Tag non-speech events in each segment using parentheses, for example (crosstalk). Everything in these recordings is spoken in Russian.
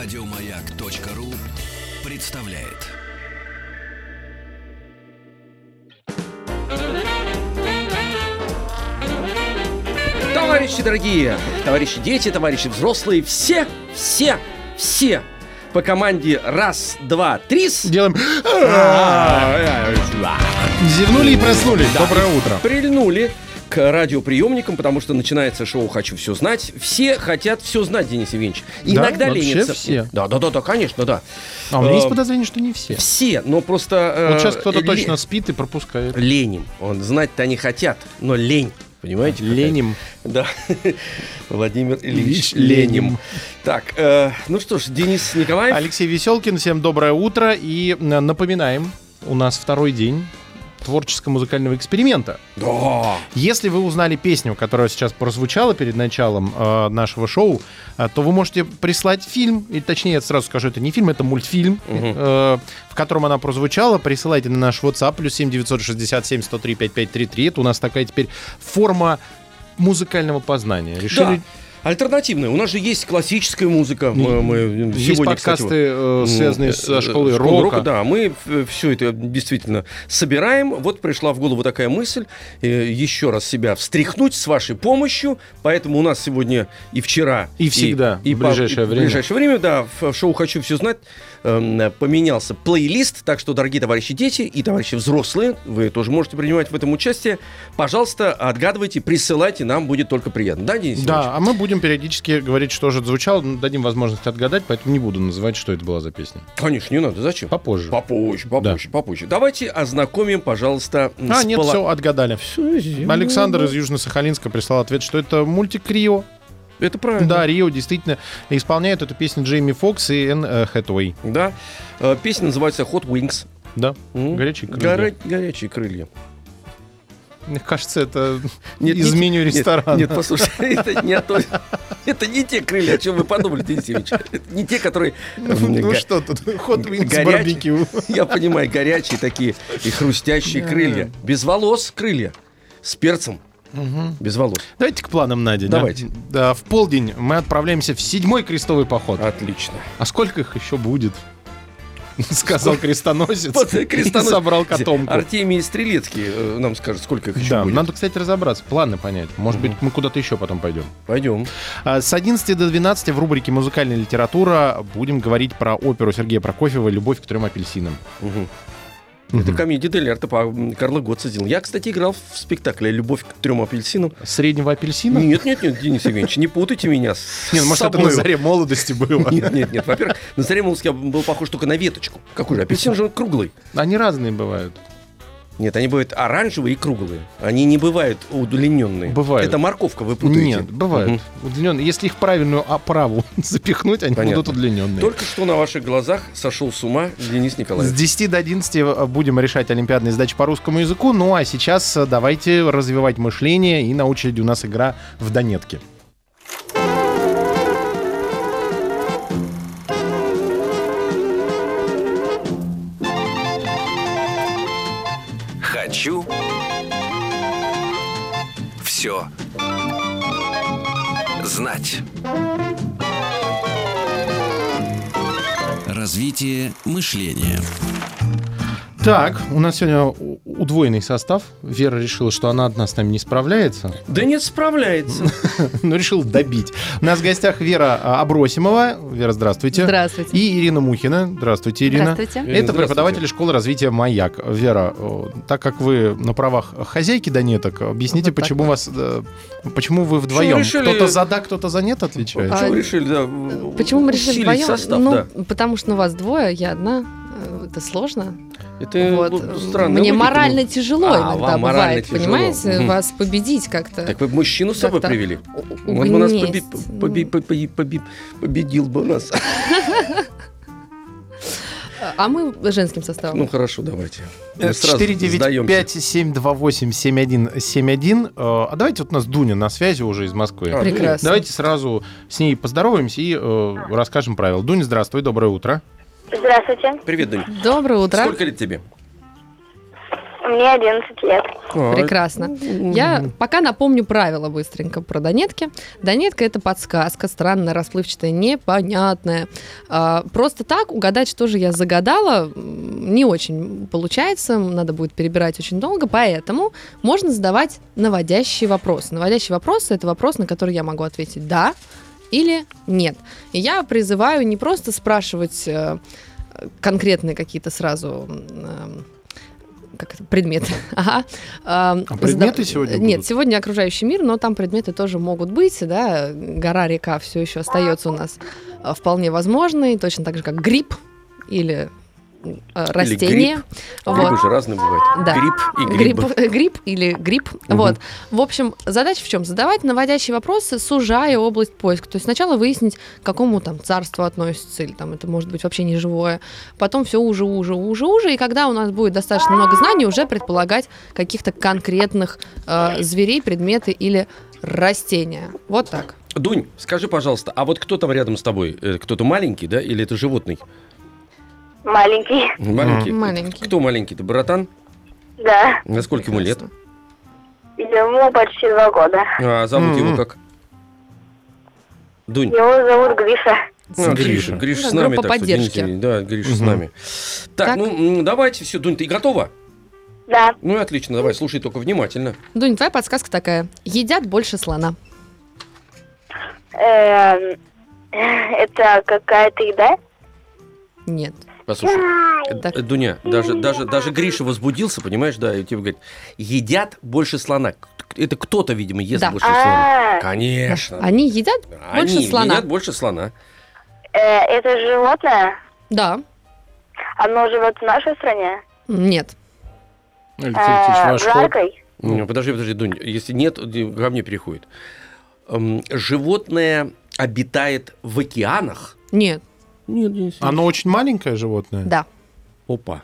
Радиомаяк.ру представляет. Товарищи дорогие, товарищи дети, товарищи взрослые, все, все, все по команде раз, два, три. Делаем... Зевнули и проснулись. Доброе утро. Прильнули к радиоприемникам, потому что начинается шоу «Хочу все знать». Все хотят все знать, Денис Евгеньевич. Иногда вообще ленятся. все? Да, да, да, да, конечно, да. А у меня есть Э, подозрение, что не все. Все, но просто... э, Вот сейчас кто-то точно спит и пропускает. Леним. Он знать-то они хотят, но лень. Понимаете? Леним. Да. (laughs) Владимир Ильич. Ленин. Так, э, ну что ж, Денис Николаев. Алексей Веселкин, всем доброе утро. И напоминаем, у нас второй день творческо-музыкального эксперимента. Да. Если вы узнали песню, которая сейчас прозвучала перед началом э, нашего шоу, э, то вы можете прислать фильм, или точнее, я сразу скажу, это не фильм, это мультфильм, Мгм. э, в котором она прозвучала. Присылайте на наш WhatsApp, плюс 7 967 103 5533. Это у нас такая теперь форма музыкального познания. Решили... Да. Альтернативная. У нас же есть классическая музыка. Мы, мы Есть сегодня, подкасты, кстати, э, связанные э, со э, школой школой рока. Да, мы все это действительно собираем. Вот пришла в голову такая мысль э, еще раз себя встряхнуть с вашей помощью. Поэтому у нас сегодня и вчера И всегда, и, в по- ближайшее и в время. ближайшее время, да, в шоу «Хочу все знать» эм, поменялся плейлист. Так что, дорогие товарищи дети и товарищи взрослые, вы тоже можете принимать в этом участие. Пожалуйста, отгадывайте, присылайте, нам будет только приятно. Да, Денис? Да, а мы будем периодически говорить, что же звучало, ну, дадим возможность отгадать, поэтому не буду называть, что это была за песня. Конечно, не надо. Зачем? Попозже. Попозже, попозже, попозже. Давайте ознакомим, пожалуйста, А, нет, пола- все, отгадали. Зимой. Александр из Южно-Сахалинска прислал ответ, что это мультик Рио. Это правильно. Да, Рио действительно исполняет эту песню Джейми Фокс и Энн э, Хэтэуэй. Да. Э, Песня называется Hot Wings. Да, М? горячие крылья. Горо- Горячие крылья. Мне кажется, это (laughs) Нет, из не- меню нет, ресторана. Нет, послушай, (laughs) это не то. Это не те крылья, о чем вы подумали, Денис Евгеньевич. Это не те, которые... Ну, ну что тут, (laughs) хот горячие. барбекю. Я понимаю, горячие такие и хрустящие крылья. Без волос крылья. С перцем. Без волос. Давайте к планам на день. а? Давайте. Да, в полдень мы отправляемся в седьмой крестовый поход. Отлично. А сколько их еще будет? (laughs) Сказал крестоносец. (laughs) Крестоносец. собрал котомку. Артемий Стрелецкий э, нам скажет, сколько их еще Да, будет. надо, кстати, разобраться, планы понять. Может быть, мы куда-то еще потом пойдем. Пойдем. А, С 11 до 12 в рубрике «Музыкальная литература» будем говорить про оперу Сергея Прокофьева «Любовь к трем апельсинам». Мгм. Это комедия Дель Арте по Карла Готца сделал. Я, кстати, играл в спектакле «Любовь к трем апельсинам». Среднего апельсина? Нет, нет, нет, Денис Евгеньевич, не путайте меня с (laughs) Нет, ну, может, это на заре молодости было. (laughs) Нет, нет, нет. Во-первых, на заре молодости я был похож только на веточку. Какой же? Апельсин же он круглый. Они разные бывают. Нет, они бывают оранжевые и круглые. Они не бывают удлиненные. Бывают. Это морковка, вы путаете. Нет, бывают. Мгм. Удлиненные. Если их правильную оправу (laughs) запихнуть, они Понятно. будут удлиненные. Только что на ваших глазах сошел с ума Денис С Николаевич. 10 до 11 будем решать олимпиадные задачи по русскому языку. Ну а сейчас э, давайте развивать мышление. И на очереди у нас игра в Донетке. Все знать. Развитие мышления. Так, у нас сегодня удвоенный состав. Вера решила, что она одна с нами не справляется, Да нет, справляется. (laughs) но решила добить. У нас в гостях Вера а, Абросимова. Вера, здравствуйте. Здравствуйте. И Ирина Мухина. Здравствуйте, Ирина. Здравствуйте. Это преподаватель школы развития «Маяк». Вера, о, так как вы на правах хозяйки Донеток, объясните, почему вас, э, почему вы вдвоем? Кто-то за да, кто-то за нет отвечает? А, Почему вы решили, да, Почему мы решили вдвоем? ну, потому что ну, вас двое, я одна. Э, Это сложно. Это вот. ну, странно. Мне морально ну. тяжело А, иногда вам морально бывает, тяжело. понимаете, Мгм. вас победить как-то. Так вы мужчину с собой привели. у- Он бы нас угнесть. поби- поби- поби- поби- победил бы нас. А мы женским составом. Ну хорошо, давайте. Э, Мы сразу сдаемся. 495-728-7171. Э, А давайте вот у нас Дуня на связи уже из Москвы. А, Прекрасно. Давайте сразу с ней поздороваемся и э, расскажем правила. Дуня, здравствуй, доброе утро. Здравствуйте. Привет, Дань. Доброе утро. Сколько лет тебе? Мне 11 лет. А, Прекрасно. Я пока напомню правила быстренько про донетки. Донетка это подсказка, странная, расплывчатая, непонятная. А, Просто так угадать, что же я загадала, не очень получается. Надо будет перебирать очень долго, поэтому можно задавать наводящие вопросы. Наводящие вопросы это вопрос, на который я могу ответить да или нет. И я призываю не просто спрашивать э, конкретные какие-то сразу м, как это, предметы. (laughs) Ага. А предметы сегодня Нет, будут? сегодня окружающий мир, но там предметы тоже могут быть, да. Гора, река все еще остается у нас а, вполне возможной, точно так же, как гриб или а, растение. Грибы Вот. же разные бывают. Да. Гриб и Гриб, грибы. гриб или гриб. Мгм. Вот. В общем, задача в чем? Задавать наводящие вопросы, сужая область поиска. То есть сначала выяснить, к какому там царству относится, или там это может быть вообще не живое. Потом все уже, уже, уже, уже. И когда у нас будет достаточно много знаний, уже предполагать каких-то конкретных э, зверей, предметы или растения. Вот так. Дунь, скажи, пожалуйста, а вот кто там рядом с тобой? Э, Кто-то маленький, да, или это животный? Маленький. Маленький. Маленький. Кто маленький-то, братан? Да. На сколько ему лет? Ему почти два года. А зовут его как? Дунь. Его зовут Гриша. А, Гриша. Гриша, Да, с нами. группа так что, поддержки. извините, Да, Гриша с Мгм. нами. Так, Так. ну давайте, все, Дунь, ты готова? Да. Ну и отлично, давай, слушай только внимательно. Дунь, твоя подсказка такая. Едят больше слона. Эм, (sniffs) Это какая-то еда? Нет. Послушай, Так. э, Дуня, даже, даже, даже Гриша возбудился, понимаешь, да, и тебе говорит, едят больше слона. Это кто-то, видимо, ест Да. больше слона. А, Конечно. Они едят больше Они слона. едят больше слона. э, это животное? Да. Оно живет в нашей стране? Нет. Э, в жаркой? Не, Подожди, подожди, Дунь, если нет, ко мне переходит. Эм, Животное обитает в океанах? Нет. Нет, нет. Оно очень маленькое животное? Да. Опа.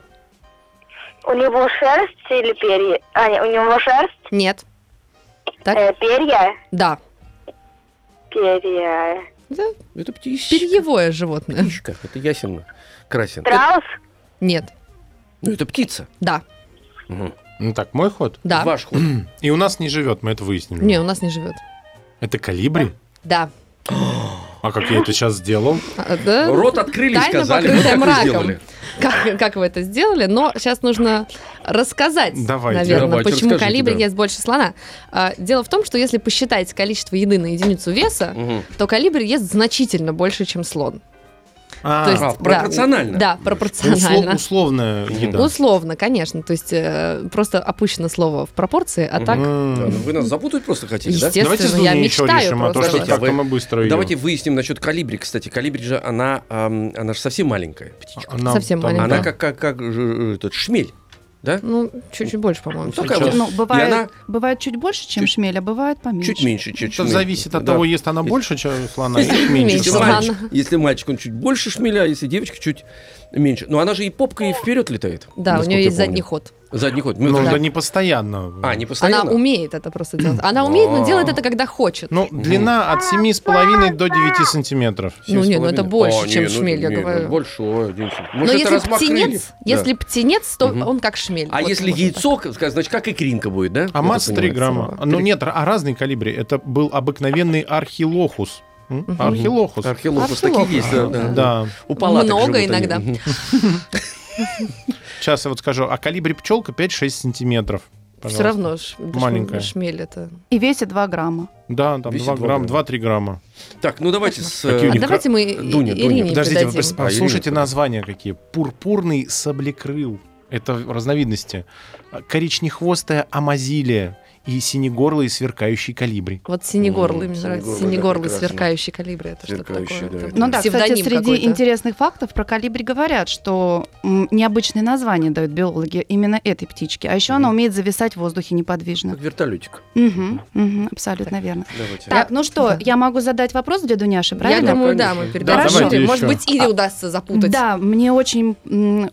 У него шерсть или перья? А, нет, у него шерсть? Нет. Так? Э, перья? Да. Перья. Это Это птичка. перьевое животное. Птичка, это ясен красен. Страус? Нет. Ну, это птица. Да. Мгм. Ну так, мой ход. Да. Ваш ход. И у нас не живет, мы это выяснили. Не, у нас не живет. Это калибри? Да. А как я это сейчас сделал? А, да? Рот открыли, Тайна, сказали, вот мраком. сделали. Как, как вы это сделали? Но сейчас нужно рассказать, Давайте. наверное, Давайте, почему калибри да. ест больше слона. А, дело в том, что если посчитать количество еды на единицу веса, то калибри ест значительно больше, чем слон. А, То есть, а, да. пропорционально? Да, услов- пропорционально. условная еда. Условно, конечно. То есть э, просто опущено слово в пропорции, а так. Да, ну Вы нас запутать просто хотите, да? Давайте с я Дуней еще мечтаю решим, а то что как-то вы- мы быстро ее... Давайте выясним насчет калибри, кстати. Калибри же, она, она же совсем маленькая птичка. Она Совсем маленькая. Она как, как, как этот шмель, да? ну, чуть-чуть больше, по-моему. Ну, такая вот. Ну, бывает, она- бывает чуть больше, чем Чуть- шмель, а бывает поменьше. Чуть меньше, чуть Это зависит от того, ест она больше, чем слона, или Меньше мальчик, если мальчик, он чуть больше шмеля, а если девочка, чуть меньше. Но она же и попкой вперед летает. Да, у нее есть задний ход. Задний ход. Ну, Мы- да не постоянно. А, не постоянно? Она умеет это просто делать. Она умеет, но делает это, когда хочет. Ну, длина от 7,5 до 9 сантиметров. Ну, не, ну это больше, А, чем не, ну, шмель, я не, ну, говорю. Большое, Денис. Но это если птенец, Да. если птенец, то он как шмель. А Вот если яйцо, как- значит, как икринка будет, да? А масса так 3 понимаю. грамма. Ну нет, а разные калибри. Это был обыкновенный архилохус. Архилохус. Архилопус Архилопус. такие есть, да. да. Да. У палаток Много живут иногда. (laughs) Сейчас я вот скажу. А калибри пчелка 5-6 сантиметров. Все равно ш- Маленькая. шмель это. И весит 2 грамма. Да, там Весит 2 два грамма, грамма. 2-3 грамма. Так, ну давайте с... А них давайте мы Дуня. Ирине Подождите, А, послушайте названия какие. Пурпурный саблекрыл. Это разновидности. Коричнехвостая амазилия и синегорлый сверкающий калибри. Вот синегорлый, мне нравится. синегорлый, да, сверкающий калибри. Это что-то такое. да, Это Ну да, кстати, среди какой-то. интересных фактов про калибри говорят, что необычные названия дают биологи именно этой птичке. А еще она Мгм. умеет зависать в воздухе неподвижно. Как вертолетик. Мгм, мгм, абсолютно верно. Давайте. Так, ну что, да. я могу задать вопрос для Дуняши, Я правильно? думаю, да, мы передадим. Да. Может быть, Ире удастся запутать. Да, мне очень,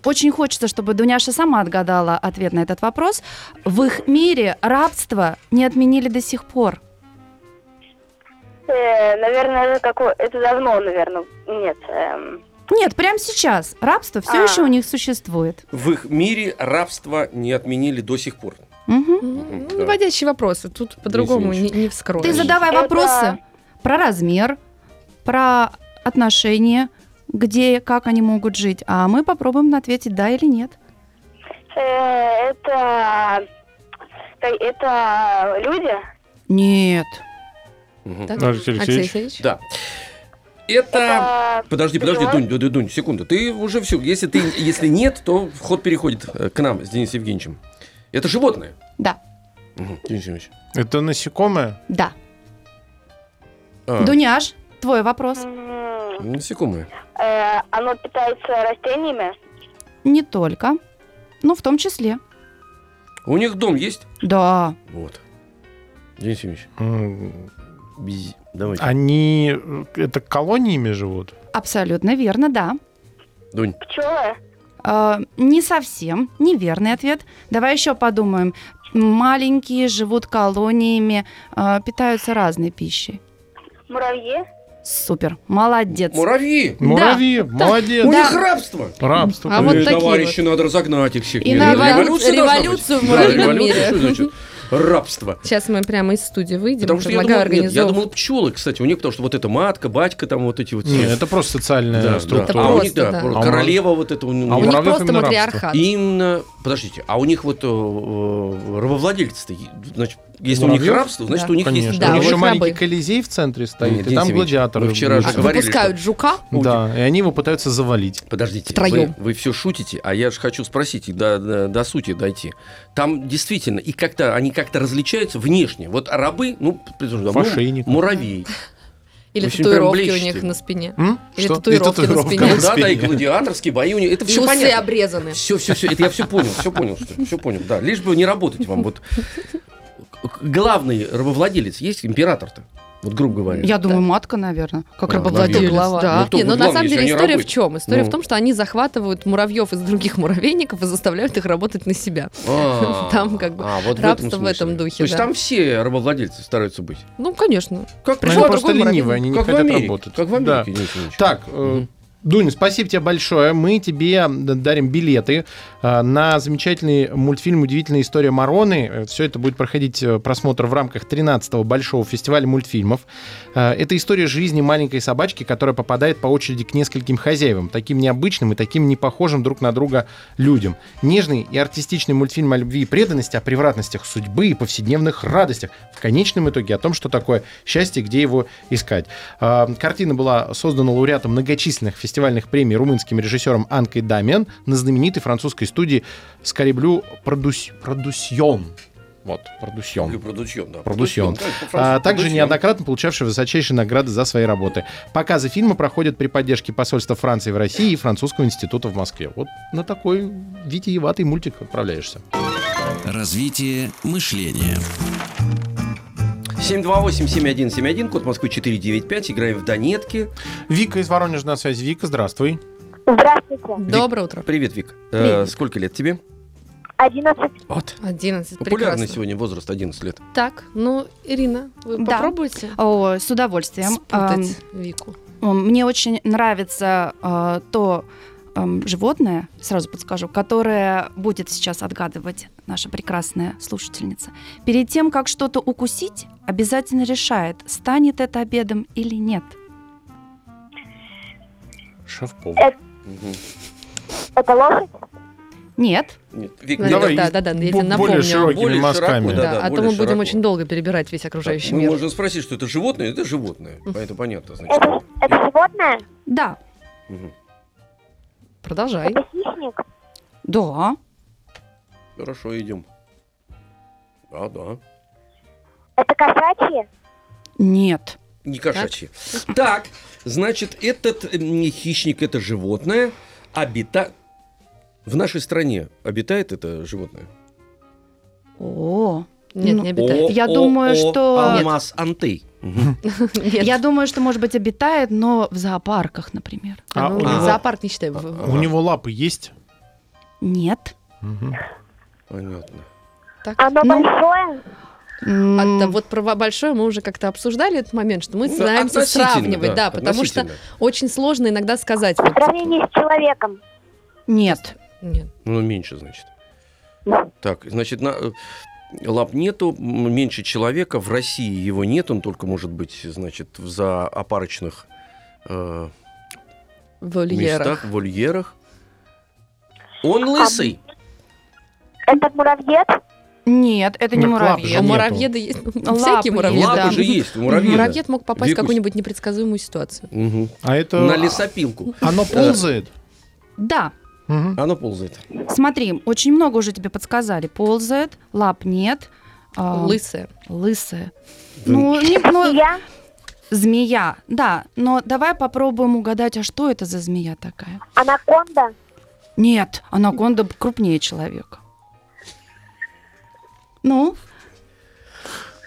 очень хочется, чтобы Дуняша сама отгадала ответ на этот вопрос. В их мире рабство не отменили до сих пор. Э, наверное, это, давно, наверное. Нет. эм, Нет, прямо сейчас. Рабство все А. еще у них существует. В их мире рабство не отменили до сих пор. Мгм. Ну, Да. Наводящие вопросы. Тут по-другому не, не вскроешь. Ты задавай Это- вопросы про размер, про отношения, где, как они могут жить, а мы попробуем ответить да или нет. Э, Это... Это люди? Нет. Так, Алексей Алексей Алексеевич. Алексеевич? Да. Это... Это... Подожди, подожди. Дунь, Дунь, Дунь, секунду. Ты уже все. Если ты, если нет, то вход переходит э, к нам с Денисом Евгеньевичем. Это животное. Да. Мгм, Денис Евгеньевич. Это насекомое? Да. А, Дуняш, твой вопрос. м, насекомое. э, Оно питается растениями? Не только, но в том числе. У них дом есть? Да. Вот. Денис Евгеньевич, давайте. Они э, это колониями живут? Абсолютно верно, да. Дунь. Пчелы? А, не совсем, неверный ответ. Давай еще подумаем. Маленькие живут колониями, а, питаются разной пищей. Муравьи? Супер, молодец. Муравьи! Муравьи, молодец. У Да. них рабство! Рабство. А вот такие товарищи, надо разогнать их всех. И должна быть. революцию в Да, муравьином мире. Рабство. Сейчас мы прямо из студии выйдем. Потому что я думал, нет, я думал пчелы, кстати, у них, потому что вот это матка, батька, там вот эти вот. Не, это просто социальная Да, да. структура. А у просто, них, да, да. про- А у королева вот это. у них- а У у них просто матриархат. Именно, подождите, а у них вот э, э, рабовладельцы-то, значит, если у них Муравьев? рабство, значит, Да. у них Конечно. есть... Да, у у них еще маленький рабы. колизей в центре стоит, Нет, и там гладиаторы. вы вчера же. А, говорили, выпускают жука. Да, и они его пытаются завалить. Подождите, Втроем. вы, все шутите, а я же хочу спросить и до, до, до сути дойти. Там действительно, и как-то они как-то различаются внешне. Вот рабы, ну, предположим, ну, муравей. Или В общем, прям татуировки у них на спине. М? Или Что? татуировки И на спине. Ну да, да, и гладиаторские бои у них. Это И все усы понятно. обрезаны. Все, все, все. Это я все понял, все понял, что все понял. Да, лишь бы не работать вам. Вот главный рабовладелец есть император-то. Вот грубо говоря. Я думаю, матка, наверное, как Да, рабовладелец. Глава. Да. Ну, кто Не, вы ну на главный, самом деле они история в чем? История Ну. в том, что они захватывают муравьев из других (laughs) муравейников и заставляют их работать на себя. А, (laughs) Там как бы а, вот рабство в смысле. этом духе, То есть да. там все рабовладельцы стараются быть. Ну, конечно. Как Пришел Они вот, просто ленивые, они не как в хотят работать. Как в Да. Америке. Так, э. Дунь, спасибо тебе большое. Мы тебе дарим билеты э, на замечательный мультфильм «Удивительная история Мароны». Все это будет проходить э, просмотр в рамках 13-го Большого фестиваля мультфильмов. Э, Это история жизни маленькой собачки, которая попадает по очереди к нескольким хозяевам, таким необычным и таким непохожим друг на друга людям. Нежный и артистичный мультфильм о любви и преданности, о превратностях судьбы и повседневных радостях. В конечном итоге о том, что такое счастье, где его искать. Картина была создана лауреатом многочисленных фестивальных премий румынским режиссером Анкой Дамиан на знаменитой французской студии Скориблю Продус... Продусьон. Вот, Продусьон. Продусьон, да. Продусьон. А также продусьон. неоднократно получавший высочайшие награды за свои работы. Показы фильма проходят при поддержке посольства Франции в России и Французского института в Москве. Вот на такой витиеватый мультик отправляешься. Развитие мышления. 728-7171, код Москвы 495, играем в Донетки. Вика из Воронежа на связи. Вика, здравствуй. Здравствуйте. Доброе утро. Привет, Вик. Э, Привет. сколько лет тебе? 11. Вот. 11, Популярный прекрасно. сегодня возраст 11 лет. Так, ну, Ирина, вы Да. попробуйте О, с удовольствием. спутать Вику. Ам, Мне очень нравится а, то ам, животное, сразу подскажу, которое будет сейчас отгадывать наша прекрасная слушательница. Перед тем, как что-то укусить, обязательно решает, станет это обедом или нет. Шеф-повар. Мгм. Это лошадь? Нет. Нет, Вик, Да, Давай да, да, да, я тебе напомню. более широкими Более мазками. широко, Да, да, а то мы будем широко. очень долго перебирать весь окружающий Мы мир. можем спросить, что это животное, это животное. Поэтому понятно, значит. Это, это животное? Да. Мгм. Продолжай. Это хищник? Да. Хорошо, идем. Да, да. Это кошачьи? Нет. Не кошачьи. Так, значит, этот м, хищник, это животное, обитает... В нашей стране обитает это животное? О. Нет, Ну, не обитает. Я думаю, что- Алмаз антей. Я думаю, что, может быть, обитает, но в зоопарках, например. А Ну, Зоопарк не считаем. А, У него лапы есть? Нет. Понятно. Так. Оно Ну, большое? А, да, вот про большое мы уже как-то обсуждали этот момент, что мы Ну, стараемся сравнивать, да, потому что очень сложно иногда сказать. В вот, сравнении с человеком? Нет. нет. Ну, меньше, значит. Так, значит, на- э, лап нету, меньше человека. В России его нет, он только может быть, значит, в зоопарочных э, вольерах. местах, вольерах. Он лысый. Это муравьед? Нет, это не (laughs) Ну, муравьед. А нету. муравьеды есть. Лапы Всякие муравьеды. Лапы да. же есть у муравьеда. Муравьед мог попасть в какую-нибудь непредсказуемую ситуацию. А это... На лесопилку. Оно ползает? Да, Мгм. Оно ползает. смотри, очень много уже тебе подсказали. Ползает, лап нет. а, Лысые. Лысая. Ну, не- ну, Я? змея, да. Но давай попробуем угадать, а что это за змея такая? Анаконда? Нет, анаконда крупнее человека. Ну,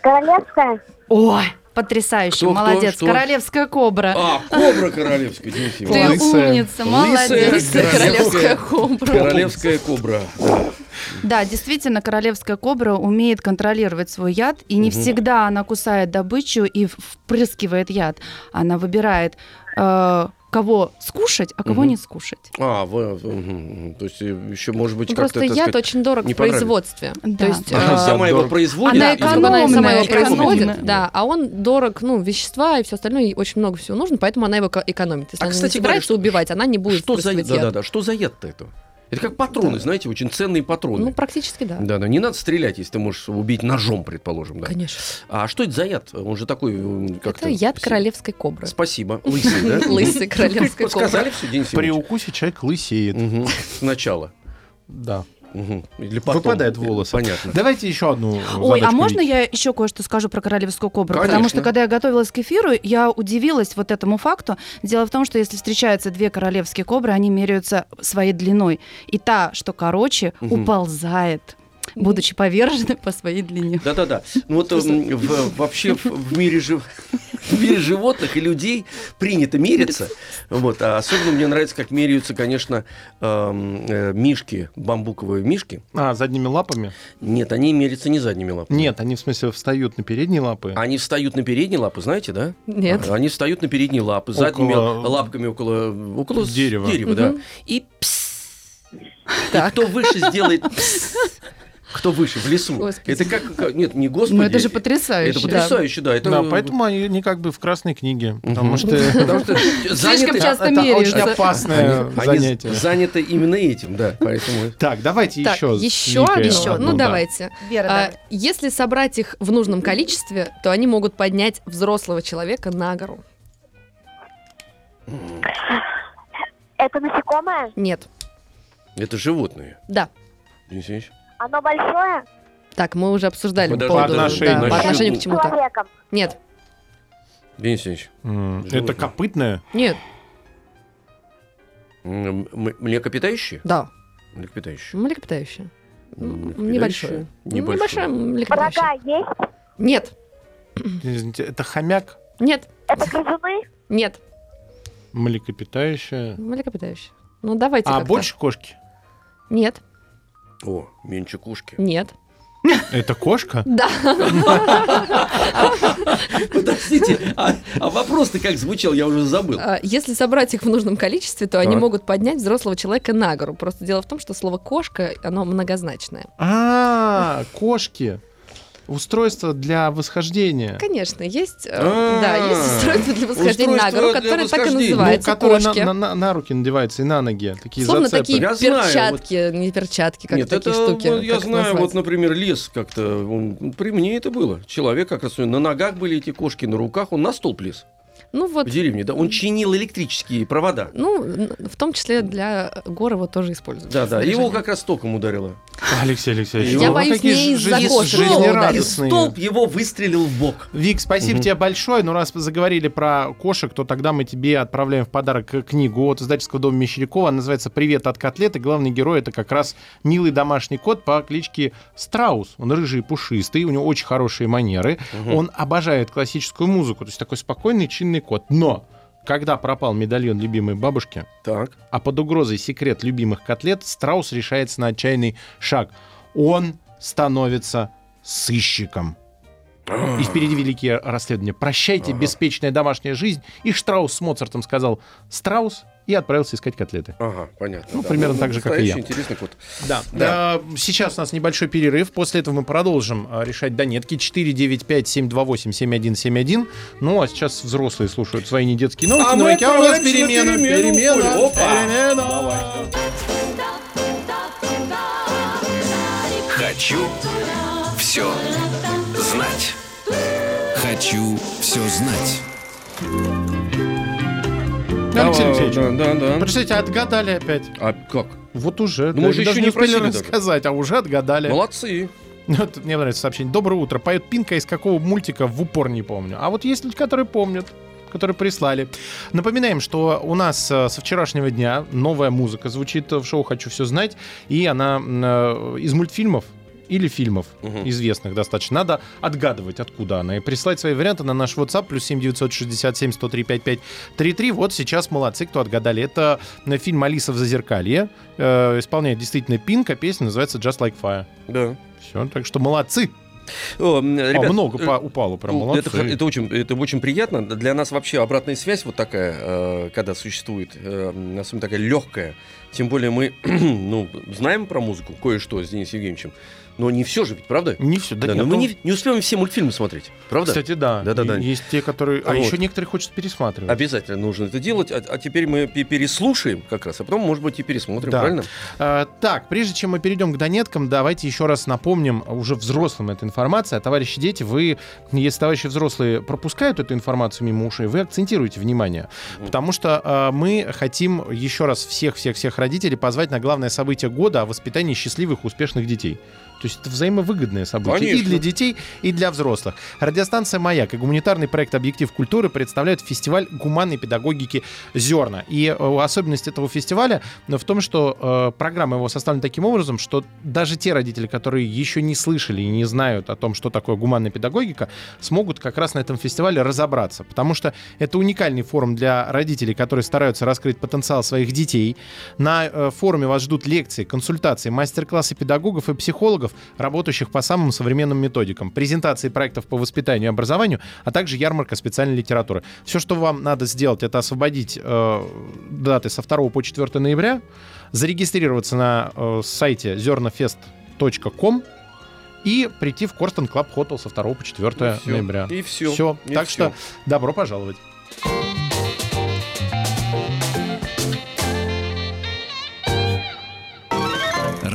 Королевская? ой, потрясающе, Кто, кто, молодец, что? королевская кобра. А, кобра королевская, Ты умница, молодец. Лысая королевская кобра. Королевская кобра. да. Действительно, королевская кобра умеет контролировать свой яд, и не Мгм. всегда она кусает добычу и впрыскивает яд. Она выбирает, э, кого скушать, а кого Мгм. не скушать. А, вы, мгм, то есть еще может быть Ну, как-то, Просто так яд сказать, очень дорог не в производстве. Да. То есть Она А, сама его дорого. производит. Она бы она сама его экономная, производит, экономная. да, а он дорог, ну, вещества и все остальное, и очень много всего нужно, поэтому она его ко- экономит. Если А, она кстати не говоря, собирается убивать, она не будет Что за, да, да, да, что за яд-то это? Это как патроны, знаете, очень ценные патроны. Ну, практически да. да, да, не надо стрелять, если ты можешь убить ножом, предположим, да. Конечно. А что это за яд? Он же такой, м, как-то... Это яд королевской кобры. Спасибо. Лысый, да? (laughs) Лысый королевской кобры. Подсказали все, Денис При укусе человек лысеет. Сначала. Да. Мгм. Или потом. Выпадают волосы. Понятно. Давайте еще одну Ой, а можно я еще кое-что скажу про королевскую кобру? Потому что когда я готовилась к эфиру, я удивилась вот этому факту. Дело в том, что если встречаются две королевские кобры, они меряются своей длиной. И та, что короче, уползает, будучи поверженной по своей длине. Да-да-да. Ну вот м, в- вообще в, в мире жив- в мире животных и людей принято мериться. Вот. А особенно мне нравится, как меряются, конечно, эм, э, мишки, бамбуковые мишки. А, задними лапами? Нет, они мерятся не задними лапами. Нет, они в смысле встают на передние лапы. Они встают на передние лапы, знаете, да? Нет. Они встают на передние лапы, задними Около- лапками около, около с- Дерева. да. Мгм. И пс. Так. И кто выше сделает пс, кто выше в лесу. Господи. Это как, как- нет, не господи. Ну это же потрясающе. Это потрясающе, да. Это, Да, поэтому они не как бы в красной книге. Потому Мгм. (laughs) что Потому что Слишком часто это очень меряются. опасное занятие. заняты именно этим, да. Поэтому Так, давайте еще. еще? Еще Ну, да. давайте. Вера, А, если собрать их в нужном количестве, то они могут поднять взрослого человека на гору. Это насекомое? Нет. это животные. Да. Денис Евгеньевич. Оно большое? Так, мы уже обсуждали Подожди, по поводу- по отношению- да, по отношению к чему-то. человеком? Нет, Денис Животное. Это копытное? нет, м, м- Млекопитающие? да, Млекопитающие. млекопитающее. М, Млекопитающие? Небольшое. Небольшое. Небольшое млекопитающее. Есть? Нет, Извините, это хомяк нет, Это грызуны? нет, млекопитающее. млекопитающее. Ну, давайте А как-то. больше кошки? Нет, О, меньше кушки. нет. Это кошка? (laughs) Да. Подождите, а, а вопрос-то как звучал, я уже забыл. А, Если собрать их в нужном количестве, то они Так. могут поднять взрослого человека на гору. Просто дело в том, что слово кошка, оно многозначное. А, кошки. Устройство для восхождения. Конечно, есть, э, А, да, есть устройство для восхождения на устройство гору, для которое так и восхождения. Ну, называется которые на, кошки. на- на- на руки надеваются и на ноги. Такие Словно зацепы. такие Я знаю, перчатки, не перчатки, как Нет, такие это штуки. вот я знаю, вот, называется? например, лес как-то. он- при мне это было. Человек как раз на ногах были эти кошки, на руках, он на столб лез Ну вот, в деревне, да. Он чинил электрические провода. ну, в том числе для гор его тоже используют. Да, да. Его как раз током ударило. Алексей Алексеевич, Я боюсь, не из-за жизнерадостные. И столб его выстрелил в бок. Вик, спасибо тебе большое. Ну, раз заговорили про кошек, то тогда мы тебе отправляем в подарок книгу от издательского дома Мещерякова. Она называется «Привет от котлеты». Главный герой — это как раз милый домашний кот по кличке Страус. Он рыжий и пушистый, у него очень хорошие манеры. Он обожает классическую музыку, то есть такой спокойный, чинный кот. Но когда пропал медальон любимой бабушки, Так. а под угрозой секрет любимых котлет, Страус решается на отчаянный шаг. Он становится сыщиком. И впереди великие расследования. Прощайте, беспечная домашняя жизнь. И Штраус с Моцартом сказал, Страус, и отправился искать котлеты. Ага, понятно. Ну, да. примерно так же, как и я. интересный кот. Да. Да. Сейчас у нас небольшой перерыв. После этого мы продолжим а, решать донетки. 495-728-7171. Ну, а сейчас взрослые слушают свои недетские новости. А на мы маяке. А у нас отправляемся на перемена. перемену. Перемена. Опа. Перемена. Хочу все знать. Хочу все знать. Алексей Алексеевич, Да, да, да. Представьте, отгадали опять. А как? Вот уже. Ну, мы же еще не успели рассказать, а уже отгадали. Молодцы. Вот мне нравится сообщение. Доброе утро. Поет Пинка из какого мультика в упор не помню. А вот есть люди, которые помнят которые прислали. Напоминаем, что у нас э, со вчерашнего дня новая музыка звучит в шоу «Хочу все знать», и она э, из мультфильмов или фильмов Мгм. известных достаточно. Надо отгадывать, откуда она. И прислать свои варианты на наш WhatsApp плюс 7 967 103 5533. Вот сейчас молодцы, кто отгадали. Это э, фильм «Алиса в зазеркалье». Э, исполняет действительно Пинка. Песня называется «Just Like Fire». Да. Все, так что молодцы. О, м, А, ребят, много э, по- упало, прям молодцы. Это, это очень, это очень приятно. Для нас вообще обратная связь вот такая, э, когда существует, э, особенно такая легкая. Тем более мы, (clears throat) ну, знаем про музыку кое-что с Денисом Евгеньевичем, но не все же ведь, правда? Не все, да, Да, нет, но мы ну, не, не успеем все мультфильмы смотреть, правда? Кстати, да. Да-да-да. И Есть те, которые... А Вот. еще некоторые хочется пересматривать. Обязательно нужно это делать, а, а теперь мы пе- переслушаем как раз, а потом, может быть, и пересмотрим, Да. правильно? А, так, прежде чем мы перейдем к донеткам, давайте еще раз напомним уже взрослым эту информацию. А товарищи дети, вы, если товарищи взрослые пропускают эту информацию мимо ушей, вы акцентируете внимание. Потому что а, мы хотим еще раз всех-всех-всех родителей позвать на главное событие года о воспитании счастливых, успешных детей. То есть это взаимовыгодное событие и Конечно. для детей, и для взрослых. Радиостанция «Маяк» и гуманитарный проект «Объектив культуры» представляют фестиваль гуманной педагогики «Зерна». И э, особенность этого фестиваля в том, что э, программа его составлена таким образом, что даже те родители, которые еще не слышали и не знают о том, что такое гуманная педагогика, смогут как раз на этом фестивале разобраться. Потому что это уникальный форум для родителей, которые стараются раскрыть потенциал своих детей. На э, форуме вас ждут лекции, консультации, мастер-классы педагогов и психологов, работающих по самым современным методикам, презентации проектов по воспитанию и образованию, а также ярмарка специальной литературы. Все, что вам надо сделать, это освободить э, даты со 2 по 4 ноября, зарегистрироваться на э, сайте zernafest.com и прийти в Корстон Club Hotel со 2 по 4 И всё. ноября. И все. Все. Так что добро пожаловать.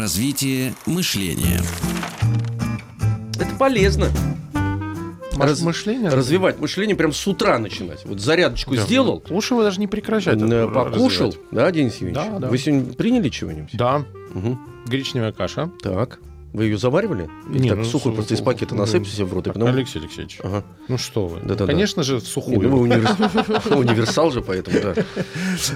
Развитие мышления. Это полезно. Раз- мышление Развивать мышление прям с утра начинать. Вот зарядочку Да. сделал, Лучше его даже не прекращать. покушал, развивать. да, Денис Евгеньевич? Да, да. Вы сегодня приняли чего-нибудь? Да, Мгм. гречневая каша. Так. Вы ее заваривали? Или Не, так ну, сухой су- просто из пакета да. насыпьте себе в рот и потом... Алексей Алексеевич, Ага. ну что вы? Да-да-да. Конечно же, в Не, сухую. ну вы универс- (laughs) универсал же, поэтому, да.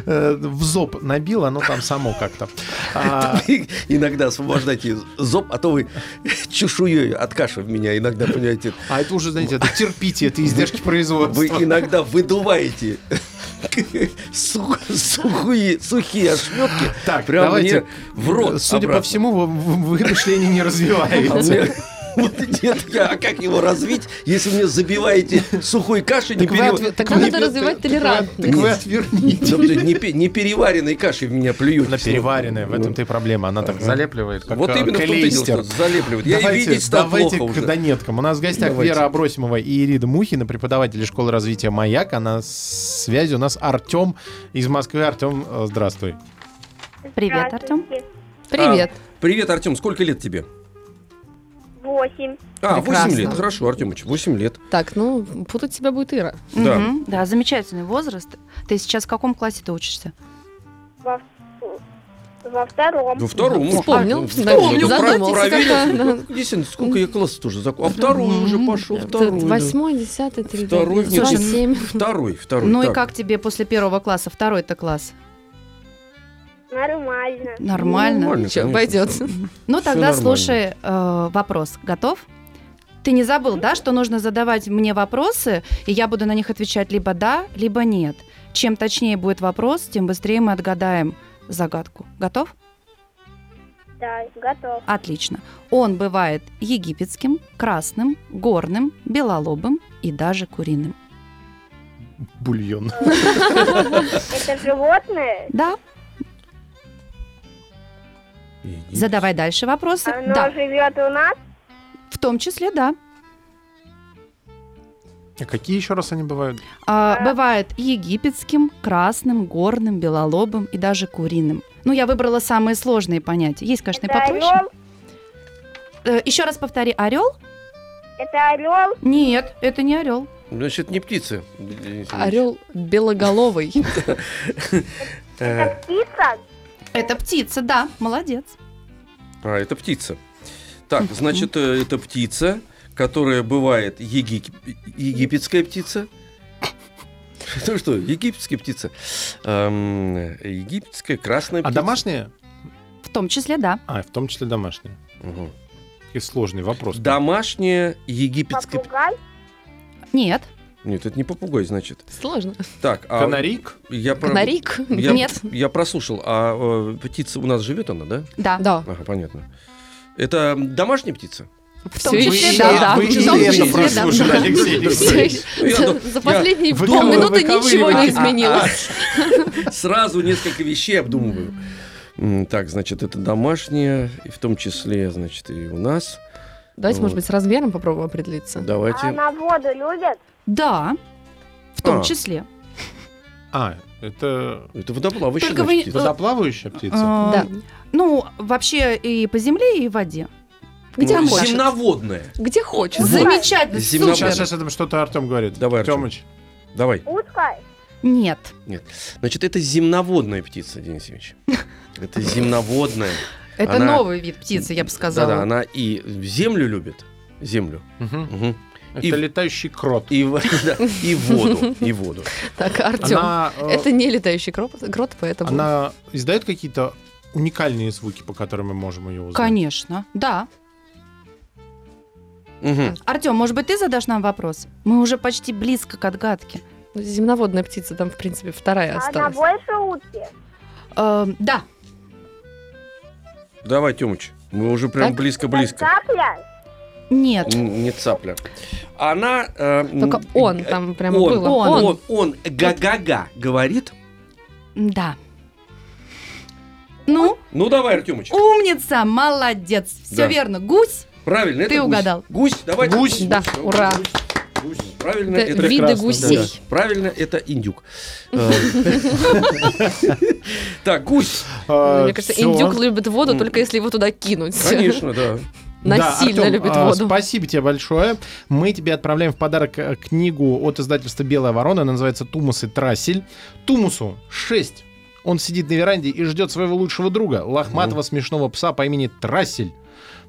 Э, В зоб набил, оно там само как-то. А, (laughs) Иногда освобождайте зоб, а то вы чешуей от каши в меня иногда, понимаете. А это уже, знаете, это терпите, это издержки производства. Вы иногда выдуваете сух- сухие, сухие ошметки Так, прямо давайте. в рот. Судя по всему, вы, мышление не развиваете. мне- Вот нет, я, а как его развить, если мне забиваете сухой кашей, не Так вы пере- отве- Так надо развивать толерантность. Так вы отверните. Не, не переваренной кашей в меня плюют. Она переваренная, в этом-то и проблема. Она так залепливает, как Вот э, именно в том-то залепливает. Я и Давайте, видеть стал давайте плохо к уже. донеткам. У нас в гостях Давайте. Вера Абросимова и Ирида Мухина, преподаватели школы развития «Маяк». А на связи у нас Артем из Москвы. Артем, э, здравствуй. Привет, Артем. Привет. Привет, Артем, сколько лет тебе? Восемь. А, Прекрасно. 8 лет. Хорошо, Артемыч, 8 лет. Так, ну, путать тебя будет Ира. Да. Мгм, Да, замечательный возраст. Ты сейчас в каком классе ты учишься? Во, во втором. Во втором. Вспомнил, ну, да, вспомнил, задумался про- проверил. да. Действительно, сколько я класс тоже закончил. А второй уже пошел, второй. да. Восьмой, десятый, три, Второй, семь. Второй, второй. Ну и так. как тебе после первого класса, второй-то класс? Нормально. Нормально. Нормально, Чё, конечно. пойдет. Ну тогда нормально. слушай э, вопрос. Готов? Ты не забыл, да, что нужно задавать мне вопросы, и я буду на них отвечать либо да, либо нет. Чем точнее будет вопрос, тем быстрее мы отгадаем загадку. Готов? Да, готов. Отлично. Он бывает египетским, красным, горным, белолобым и даже куриным. Бульон. (laughs) Это животное? Да. Задавай дальше вопросы. Оно Да, живет у нас? в том числе, да. А какие еще раз они бывают? А, бывает египетским, красным, горным, белолобым и даже куриным. Ну, я выбрала самые сложные понятия. Есть, конечно, и Это попроще. орел? Э, еще раз повтори, орел? Это орел? Нет, это не орел. Значит, не Евгеньевич. Орел белоголовый. Э, Птица? Это птица, да, молодец. А, это птица. Так, значит, э, это птица, которая бывает еги- египетская птица. (laughs) Ну что, египетская птица. Эм, Египетская, красная А птица. домашние? В том числе, да. А, в том числе домашние. Мгм. Какой сложный вопрос. Домашняя египетская... Попугай? Нет. Нет, это не попугай, значит. Сложно. Так, а Канарик? я про- Канарик? Я, Нет. Я прослушал. А э, птица у нас живет она, да? Да. Да. Ага, понятно. Это домашняя птица? В том числе, еще, да. да. Вы В том это числе, да. прослушали, Алексей (laughs) Всё Алексеевич. За последние полминуты ничего не выковыриваете. изменилось. Сразу несколько вещей обдумываю. Так, значит, это домашнее, и в том числе, значит, и у нас. Давайте, может быть, с размером попробуем определиться. А Давайте. на воду любят? Да. В том А. числе. А, это Это водоплавающая Только вы- птица. водоплавающая птица? А, Да. Ну, вообще и по земле, и в воде. Где Ну, хочет. Земноводная. Где хочет. Замечательно, Земноводная. супер. Сейчас, сейчас это что-то Артем говорит. Давай, Артём. Тёмыч. Давай. Утка? Нет. Значит, это земноводная птица, Денис Евгеньевич. Это земноводная. Это Она- новый вид птицы, я бы Да-да, сказала. она и землю любит. Землю. Мгм. Мгм. Это И- летающий крот. И, в- (laughs) да, и воду. И воду. Так, Артем, Она, э, это не летающий крот, крот, поэтому... она издает какие-то уникальные звуки, по которым мы можем ее узнать? Конечно, да. Мгм. Артем, может быть, ты задашь нам вопрос? Мы уже почти близко к отгадке. Ну, Земноводная птица, там, в принципе, вторая А она осталась. больше утки? Эм, да. Давай, Тёмыч. Мы уже прям Так. близко-близко. Цапля? Нет. Не цапля. Она... э, Только м, он, э, там прямо он, было. он. Он, он га-га-га говорит. Да. Ну, Ну, давай, Артемыч. умница, молодец. Все Да. верно. Гусь. Правильно, это Ты гусь. угадал. Гусь, давайте. Гусь. Да, ура. Гусь. Правильно, Это это... виды прекрасно, гусей. Да, правильно, это индюк. Э, (laughs) Так, гусь. Мне кажется, индюк любит воду, только если его туда кинуть. Конечно, да. Насильно Артём, любит а, воду. Спасибо тебе большое. Мы тебе отправляем в подарок э, книгу от издательства «Белая ворона». Она называется «Тумус и Трассель». Тумусу 6. Он сидит на веранде и ждет своего лучшего друга, лохматого смешного пса по имени Трассель.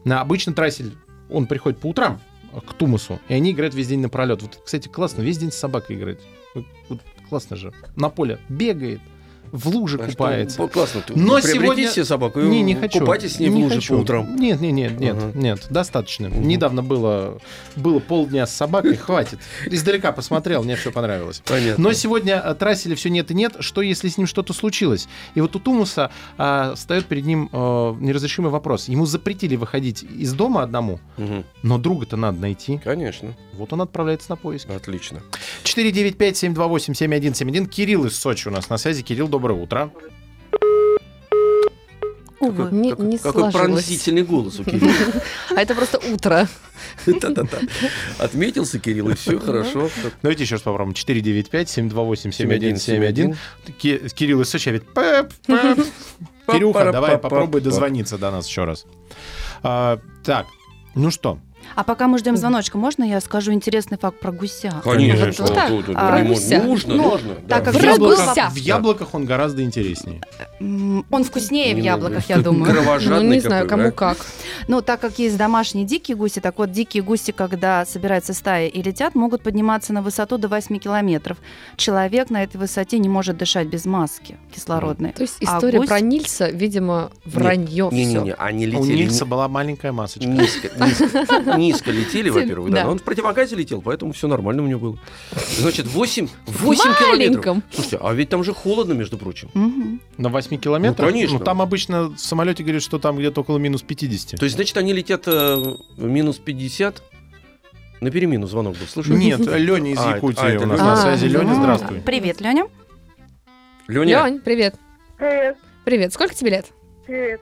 На обычно Трассель, он приходит по утрам к Тумусу, и они играют весь день напролет. Вот, кстати, классно, весь день с собакой играть. Вот, вот классно же. На поле бегает, в луже А что, купается. ну, Классно. Но сегодня- себе собаку и Не, не хочу. купайтесь с ней в Не луже хочу. по утрам. Нет, нет, нет, нет, Ага. нет, достаточно. Мгм. Недавно было, было полдня с собакой, хватит. Издалека посмотрел, мне все понравилось. Понятно. Но сегодня э, Трасселя все нет и нет. Что, если с ним что-то случилось? И вот у Тумуса а, встает перед ним э, неразрешимый вопрос. Ему запретили выходить из дома одному, Мгм. но друга-то надо найти. Конечно. Вот он отправляется на поиски. Отлично. 495-728-7171. Кирилл из Сочи у нас на связи. Кирилл, доброе утро. Увы. Не, Какой- не Какой сложилось. пронзительный голос у Кирилла. (laughs) А это просто утро. (laughs) Да-да-да. Отметился Кирилл, и все хорошо. Давайте еще раз попробуем. 495-728-7171. Ки- Кирилл из Сочи опять. (laughs) Кирюха, давай попробуй дозвониться до нас еще раз. А, так, ну что? А пока мы ждем звоночка, можно я скажу интересный факт про гуся? Конечно. Вот так. Тут- тут А, гуся. Нужно, Ну, нужно. так да. как В яблоках, в Да. яблоках он гораздо интереснее. Он вкуснее в Не яблоках, я думаю. Ну, не знаю, какой, кому да? как. Ну, так как есть домашние дикие гуси, так вот дикие гуси, когда собираются стаи и летят, могут подниматься на высоту до 8 километров. Человек на этой высоте не может дышать без маски кислородной. То есть А история гусь- про Нильса, видимо, вранье все. Не-не-не, они У летели Нильса была маленькая масочка. низко, низко, (laughs) низко летели, во-первых, да. Да. но Он в противогазе летел, поэтому все нормально у него было. Значит, 8, 8 (laughs) километров. Слушайте, а ведь там же холодно, между прочим. Мгм. На 8 километрах? Ну, конечно. там обычно в самолете говорят, что там где-то около минус 50. То есть, значит, они летят э, в минус 50. На перемену звонок был, слышишь? Нет, (laughs) Леня из А, это- Якутии а, это у нас Лёня. на связи. А, Леня, да. здравствуй. Привет, Леня. Леня, Лень, привет. Привет. Привет. Сколько тебе лет? Привет.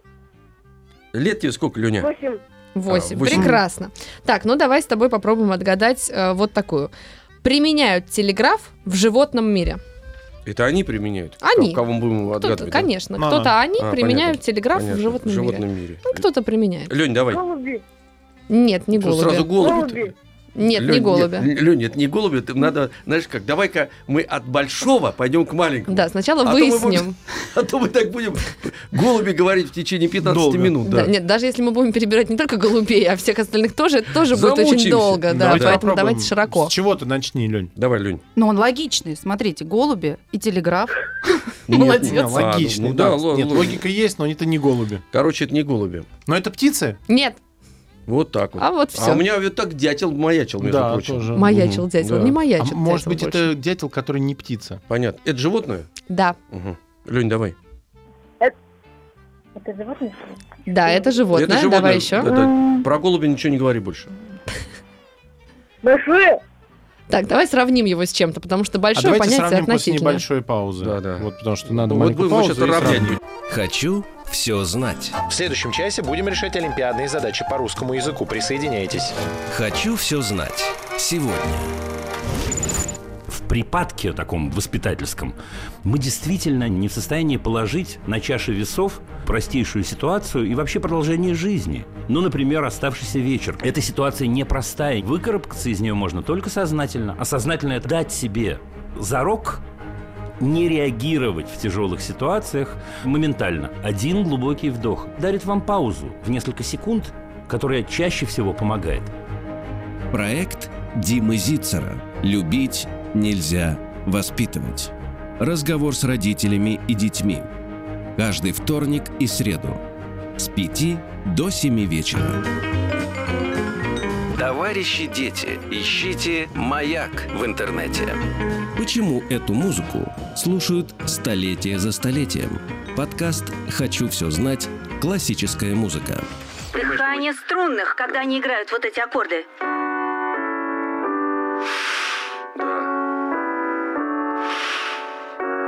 лет тебе сколько, Леня? Восемь. Восемь. восемь. Прекрасно. Так, ну давай с тобой попробуем отгадать э, вот такую. Применяют телеграф в животном мире. Это они применяют? Они. Кого мы будем Кто-то, отгадывать? да? конечно, А. кто-то они А, применяют понятно. телеграф Понятно. в животном, в мире. животном мире. Ну, кто-то применяет. Лень, давай. Голуби. Нет, не Что, голуби. сразу голуби? Голуби. Нет, не голуби. Лень, это не голуби, это надо, знаешь как, давай-ка мы от большого пойдем к маленькому. Да, сначала А то выясним. будем- (laughs) А то мы так будем голуби говорить в течение 15 Долго. минут. Да, Да. нет, даже если мы будем перебирать не только голубей, а всех остальных тоже, это тоже будет очень долго. Да, Давайте поэтому попробуем. давайте широко. С чего ты начни, Лень? Давай, Лень. Ну, он логичный. Смотрите, голуби и телеграф. (laughs) Нет, Молодец. нет, Ну, логично. ну да, ло- Нет, ло- логика есть, но это не голуби. Короче, это не голуби. Но это птицы? Нет, Вот так вот. а вот А все. у меня вот так дятел маячил, между да, прочим. тоже. Маячил дятел, да. не А маячит может быть, больше. это дятел, который не птица? Понятно. Это животное? Да, Угу. Лень, давай. Это животное? да, это животное. это животное. Давай еще. Это- Про голубя ничего не говори больше. (laughs) Большое? Так, давай сравним его с чем-то, потому что а большое давайте понятие сравним после небольшой паузы. Да, да. Вот потому что надо Вот маленькую будем паузу сейчас и равнять. Хочу все знать. В следующем часе будем решать олимпиадные задачи по русскому языку. Присоединяйтесь. Хочу все знать. Сегодня. в припадке таком воспитательском мы действительно не в состоянии положить на чаши весов простейшую ситуацию и вообще продолжение жизни. Ну, например, оставшийся вечер. Эта ситуация непростая. Выкарабкаться из нее можно только сознательно. А сознательно это дать себе зарок не реагировать в тяжелых ситуациях моментально. Один глубокий вдох дарит вам паузу в несколько секунд, которая чаще всего помогает. Проект Димы Зицера. Любить нельзя воспитывать. Разговор с родителями и детьми. Каждый вторник и среду. С 5 до 7 вечера. Товарищи дети, ищите «Маяк» в интернете. Почему эту музыку слушают столетие за столетием? Подкаст «Хочу все знать. Классическая музыка». Дыхание струнных, когда они играют вот эти аккорды.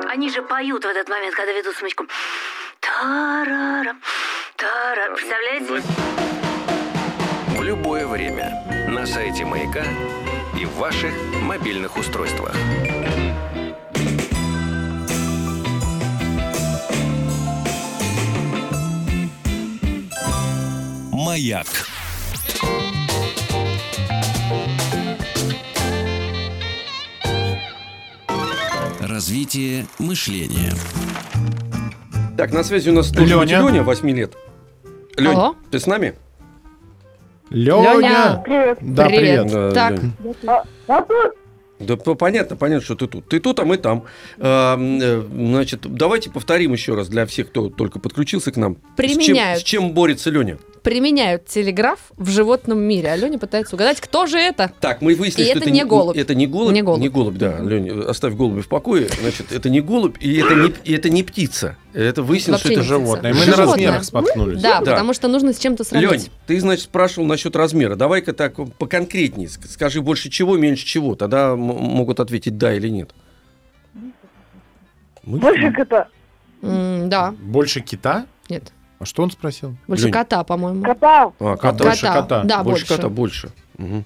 Они же поют в этот момент, когда ведут смычку. Тарарам, тарарам. Представляете? В любое время на сайте «Маяка» и в ваших мобильных устройствах. «Маяк» Развитие мышления. Так, на связи у нас тоже Лёня. Леня, 8 лет. Лень, Алло. ты с нами? Леня! Привет. Да, Привет. привет. Да, Так. Лёнь. А тут? Да понятно, понятно, что ты тут. Ты тут, а мы там. А, э, значит, давайте повторим еще раз для всех, кто только подключился к нам. С чем, Применяют. с чем борется Леня? Применяют телеграф в животном мире. Аленя пытается угадать, кто же это? Так, мы выяснили, И что это не голубь. Это не голубь. Не голубь. да. Лень, оставь голубя в покое. Значит, это не голубь, и это не, и это не птица. Это выяснилось, Вообще что не это. Животное. Мы на Животное. размерах споткнулись. Да, Да. потому что нужно с чем-то Лень, сравнить. ты, значит, спрашивал насчет размера. Давай-ка так поконкретнее. Ск- Скажи больше чего, меньше чего. Тогда м- могут ответить да или нет. Мы- Больше кота. М, да, Больше кита? нет. А что он спросил? Больше Лёнь. кота, по-моему. Кота. А, кота. Больше кота. Да, больше, больше. кота, больше. Мгм.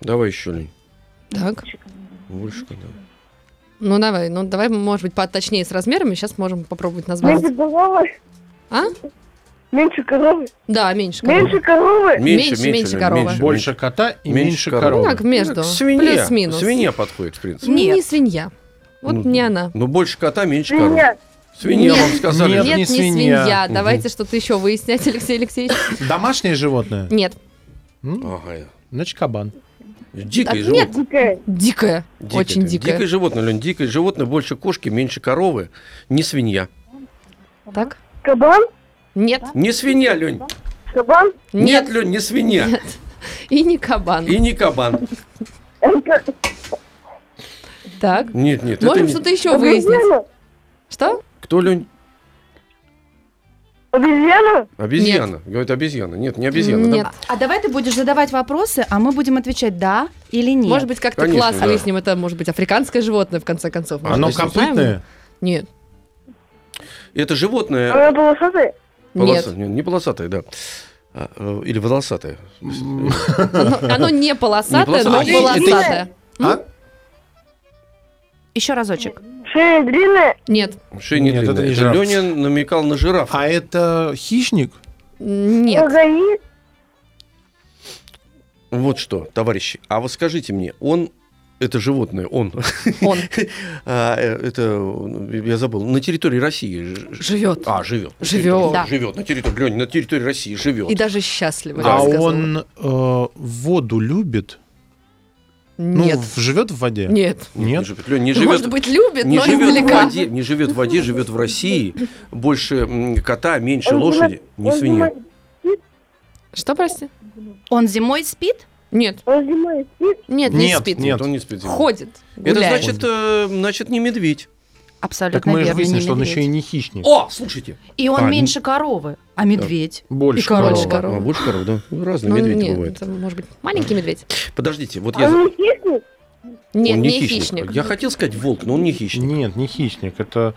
Давай еще, Лень. Так. Больше кота. Ну давай, ну давай, может быть, поточнее с размерами. Сейчас можем попробовать назвать. Меньше коровы. А? Меньше коровы. Да, меньше коровы. Меньше коровы. Меньше, меньше Лень, коровы. Больше кота и Меньше меньше коровы. Ну как между. Так, свинья. Плюс-минус. Свинья подходит, в принципе. Не, Нет. не свинья. Вот Ну, не она. Но больше кота, меньше коровы. Свинья. Нет. вам сказали. Нет, же. Нет, не не свинья. свинья. Давайте что-то еще выяснять, Алексей Алексеевич. Домашнее животное? Нет. М? Ага. Значит, кабан. Дикое А, животное. нет. Дикая. Дикая. Дикое Очень ты. дикая. Дикое животное, Лень, дикое животное, больше кошки, меньше коровы, не свинья. Так? Кабан. Нет. Не свинья, Лень. Кабан. Нет, Лень, не свинья. Нет. И не кабан. И не кабан. Это Так. Нет, нет, это Можем что-то еще выяснить. обезьяна. Что? Кто, Лень? Обезьяну? Обезьяна. Говорит, обезьяна. Нет, не обезьяна. да? Нет. А давай ты будешь задавать вопросы, а мы будем отвечать да или нет. Может быть, как-то Конечно, класс да. выясним, это может быть африканское животное, в конце концов. Может, Оно копытное? Нет. Это животное... Она полосатая? полоса- Нет. Не, не полосатое, да. А, э, Или волосатое. Оно, оно не полосатое, но полосатое. А, полосатое. А? Еще разочек. Шея длинная? Нет. Шея не Нет, это длинная. не Это жираф. Леня намекал на жираф. А это хищник? Нет. Ягоид? Вот что, товарищи. А вот скажите мне, он... Это животное, он. Он (laughs) А, э, это, я забыл, на территории России. живет. А, живет. Живет. Да. Живет на территории, Леня, на территории России живет. И даже счастливо. Да. А он э, воду любит? Нет. Ну, живет в воде? Нет. Не Нет? живет. Лёнь, не Ну, живет, Может быть, любит, не но живет в издалека. воде, не живет в воде, живет в России. Больше кота, меньше Он лошади, зимой- не он свинья. зимой- Что, прости? Он зимой спит? Нет. Он зимой спит? Нет, не Нет, спит. нет. он не спит. зимой. Ходит. Это гуляет. значит, э, значит, не медведь. Абсолютно Так мы же верно, выяснили, не что он еще и не хищник. О, слушайте. И он А, меньше коровы, а медведь. Больше И король корова. корова. А, больше коров, да. Ну, Разные Ну, медведи нет, бывают. это может быть маленький медведь. Подождите, вот я... Он не хищник? Нет, он не, хищник. Я хотел сказать волк, но он не хищник. Нет, не хищник. Это...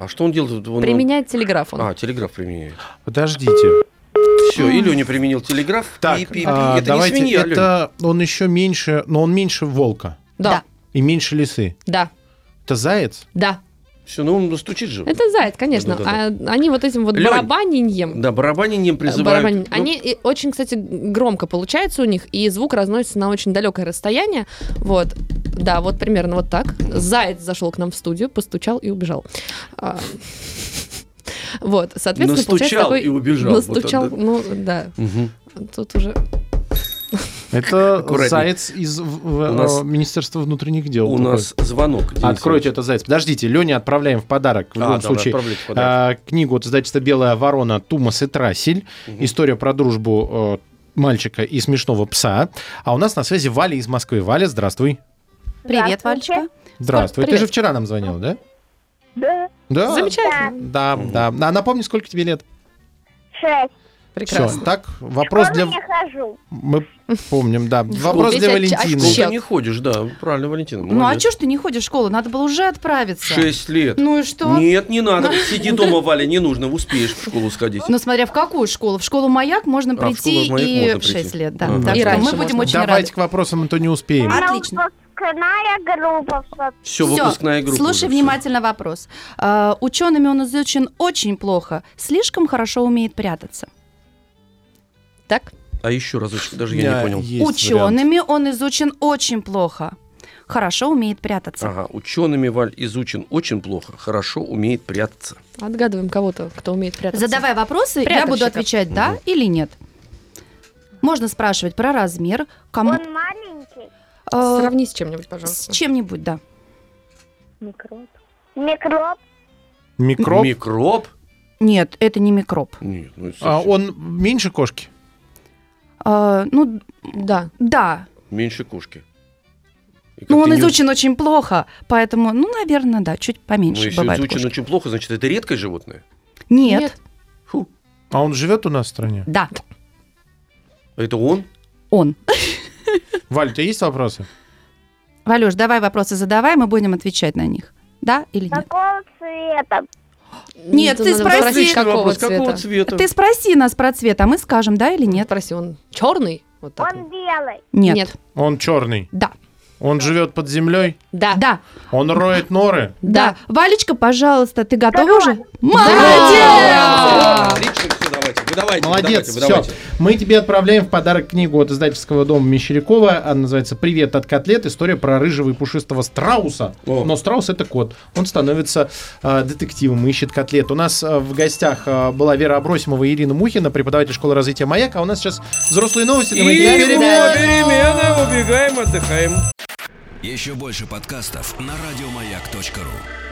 А что он делает? Он, Применяет телеграф он. А, телеграф применяет. Подождите. Все, или он не применил телеграф. Так, и, и- а, это давайте, не свинья, это он еще меньше, но он меньше волка Да, и меньше лисы. да, Это заяц? да. Все, ну он стучит же. Это заяц, конечно. Да-да-да. А они вот этим вот Лёнь, барабаниньем. Да, барабанинем призывают. барабанин- Ну, Они очень, кстати, громко получается у них, и звук разносится на очень далекое расстояние. Вот. Да, вот примерно вот так. Заяц зашел к нам в студию, постучал и убежал. А, Вот, соответственно, Настучал такой... и убежал. Вот Настучал, ну да. Тут уже... (laughs) Это заяц из в- нас- э, Министерства внутренних дел. У такой. нас звонок. Денис Откройте этот заяц. Подождите, Лене отправляем в подарок. В А, любом давай, случае. а, книгу от издательства «Белая ворона» Тумас и Трассель. История про дружбу э, мальчика и смешного пса. А у нас на связи Валя из Москвы. Валя, здравствуй. Привет. Валечка. Здравствуй. Ты же вчера нам звонил, да? Да. Да. Замечательно. Да, да. А напомни, сколько тебе лет? Шесть. Прекрасно. Все. Так, вопрос В для... школу не хожу. Мы помним, да. Вопрос для а Валентины. Щек. не ходишь, да, правильно, Валентина. Ну а что ж ты не ходишь в школу? Надо было уже отправиться. Шесть лет. Ну и что? Нет, не надо. Сиди дома, Валя, не нужно, успеешь в школу сходить. Ну, смотря в какую школу. В школу «Маяк» можно А, школу прийти и в. 6 лет. Да. Так что мы будем очень Давайте рады. к вопросам, а то не успеем. Отлично. Выпускная группа. Все, выпускная группа. Слушай уже, внимательно вопрос. А, учеными он изучен очень плохо. Слишком хорошо умеет прятаться. Так? А еще разочек, даже я не понял. Вариант. Учеными он изучен очень плохо. Хорошо умеет прятаться. Ага, учеными, Валь, изучен очень плохо, хорошо умеет прятаться. Отгадываем кого-то, кто умеет прятаться. Задавай вопросы, я буду отвечать да или нет. Можно спрашивать про размер, кому Он маленький. э, Сравни с чем-нибудь, с пожалуйста. чем-нибудь, да. Микроб. Микроб. Микроб. Микроб? Нет, это не микроб. Нет, ну это А он меньше кошки? А, ну, Да. да. меньше кошки. И как Ну, он не- изучен очень плохо, поэтому, ну, наверное, да, чуть Ну, поменьше если бывает изучен кошки. очень плохо, значит, это редкое животное? Нет. Нет. Фу. А он живет у нас в стране? Да, Это он? он. Валь, у тебя есть вопросы? Валюш, давай вопросы задавай, мы будем отвечать на них. Да или нет? Какого цвета? Нет, ты спроси. какого вопрос. цвета. Какого цвета? Ты спроси нас про цвет, а мы скажем, да или нет? Спроси, он черный? Вот так. Он вот. белый. Нет. Нет. Он черный. Да. Он живет под землей. Да. Да. Он роет норы. Да. Валечка, пожалуйста, ты готова уже? Молодец! Отлично, давайте, выдавайте, Молодец, выдавайте, все. выдавайте. Мы тебе отправляем в подарок книгу от издательского дома Мещерякова. Она называется «Привет от котлет. История про рыжего и пушистого страуса». О. Но страус — это кот. Он становится э, детективом и ищет котлет. У нас э, в гостях э, была Вера Абросимова и Ирина Мухина, преподаватель школы развития «Маяк». А у нас сейчас взрослые новости. И перемены, убегаем, отдыхаем. Еще больше подкастов на радиомаяк.ру.